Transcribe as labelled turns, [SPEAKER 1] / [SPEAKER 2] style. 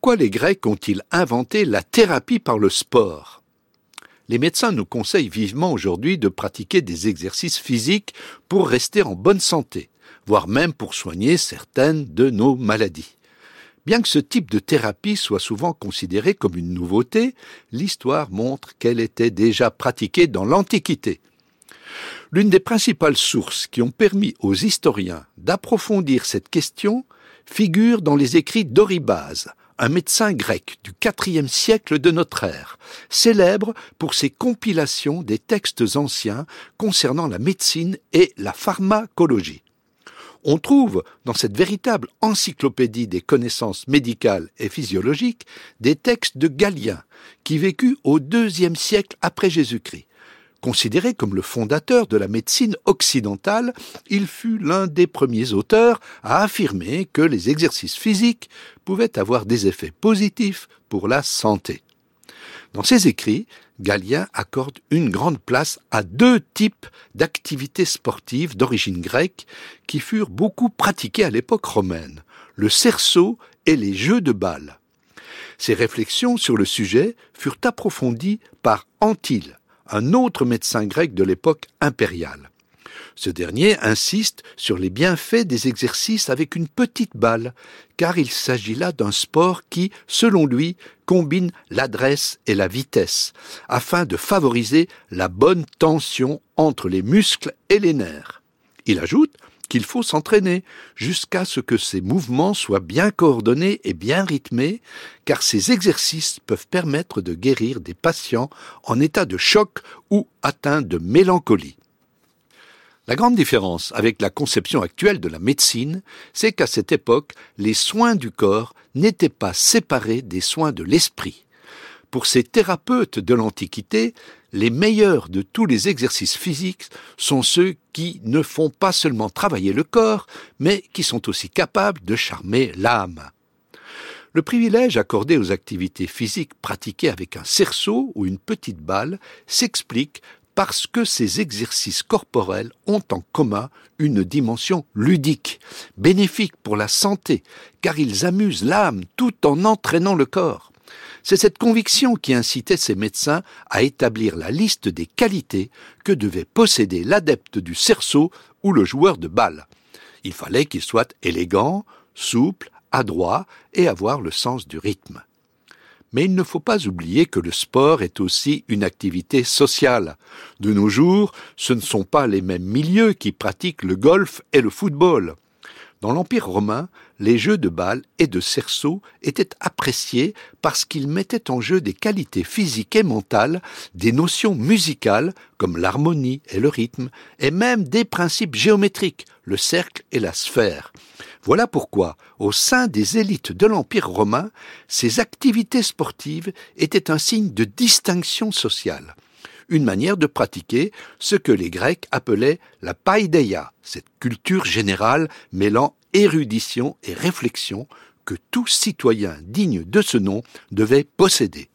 [SPEAKER 1] Pourquoi les Grecs ont-ils inventé la thérapie par le sport? Les médecins nous conseillent vivement aujourd'hui de pratiquer des exercices physiques pour rester en bonne santé, voire même pour soigner certaines de nos maladies. Bien que ce type de thérapie soit souvent considéré comme une nouveauté, l'histoire montre qu'elle était déjà pratiquée dans l'Antiquité. L'une des principales sources qui ont permis aux historiens d'approfondir cette question figure dans les écrits d'Oribase, un médecin grec du IVe siècle de notre ère, célèbre pour ses compilations des textes anciens concernant la médecine et la pharmacologie. On trouve dans cette véritable encyclopédie des connaissances médicales et physiologiques des textes de Galien, qui vécut au deuxième siècle après Jésus-Christ. Considéré comme le fondateur de la médecine occidentale, il fut l'un des premiers auteurs à affirmer que les exercices physiques pouvaient avoir des effets positifs pour la santé. Dans ses écrits, Galien accorde une grande place à deux types d'activités sportives d'origine grecque qui furent beaucoup pratiquées à l'époque romaine, le cerceau et les jeux de balle. Ces réflexions sur le sujet furent approfondies par Antille, un autre médecin grec de l'époque impériale. Ce dernier insiste sur les bienfaits des exercices avec une petite balle, car il s'agit là d'un sport qui, selon lui, combine l'adresse et la vitesse, afin de favoriser la bonne tension entre les muscles et les nerfs. Il ajoute qu'il faut s'entraîner jusqu'à ce que ces mouvements soient bien coordonnés et bien rythmés, car ces exercices peuvent permettre de guérir des patients en état de choc ou atteints de mélancolie. La grande différence avec la conception actuelle de la médecine, c'est qu'à cette époque, les soins du corps n'étaient pas séparés des soins de l'esprit. Pour ces thérapeutes de l'Antiquité, les meilleurs de tous les exercices physiques sont ceux qui ne font pas seulement travailler le corps, mais qui sont aussi capables de charmer l'âme. Le privilège accordé aux activités physiques pratiquées avec un cerceau ou une petite balle s'explique parce que ces exercices corporels ont en commun une dimension ludique, bénéfique pour la santé, car ils amusent l'âme tout en entraînant le corps. C'est cette conviction qui incitait ces médecins à établir la liste des qualités que devait posséder l'adepte du cerceau ou le joueur de balle. Il fallait qu'il soit élégant, souple, adroit et avoir le sens du rythme. Mais il ne faut pas oublier que le sport est aussi une activité sociale. De nos jours, ce ne sont pas les mêmes milieux qui pratiquent le golf et le football. Dans l'Empire romain, les jeux de balle et de cerceau étaient appréciés parce qu'ils mettaient en jeu des qualités physiques et mentales, des notions musicales comme l'harmonie et le rythme, et même des principes géométriques, le cercle et la sphère. Voilà pourquoi, au sein des élites de l'Empire romain, ces activités sportives étaient un signe de distinction sociale une manière de pratiquer ce que les Grecs appelaient la paideia, cette culture générale mêlant érudition et réflexion que tout citoyen digne de ce nom devait posséder.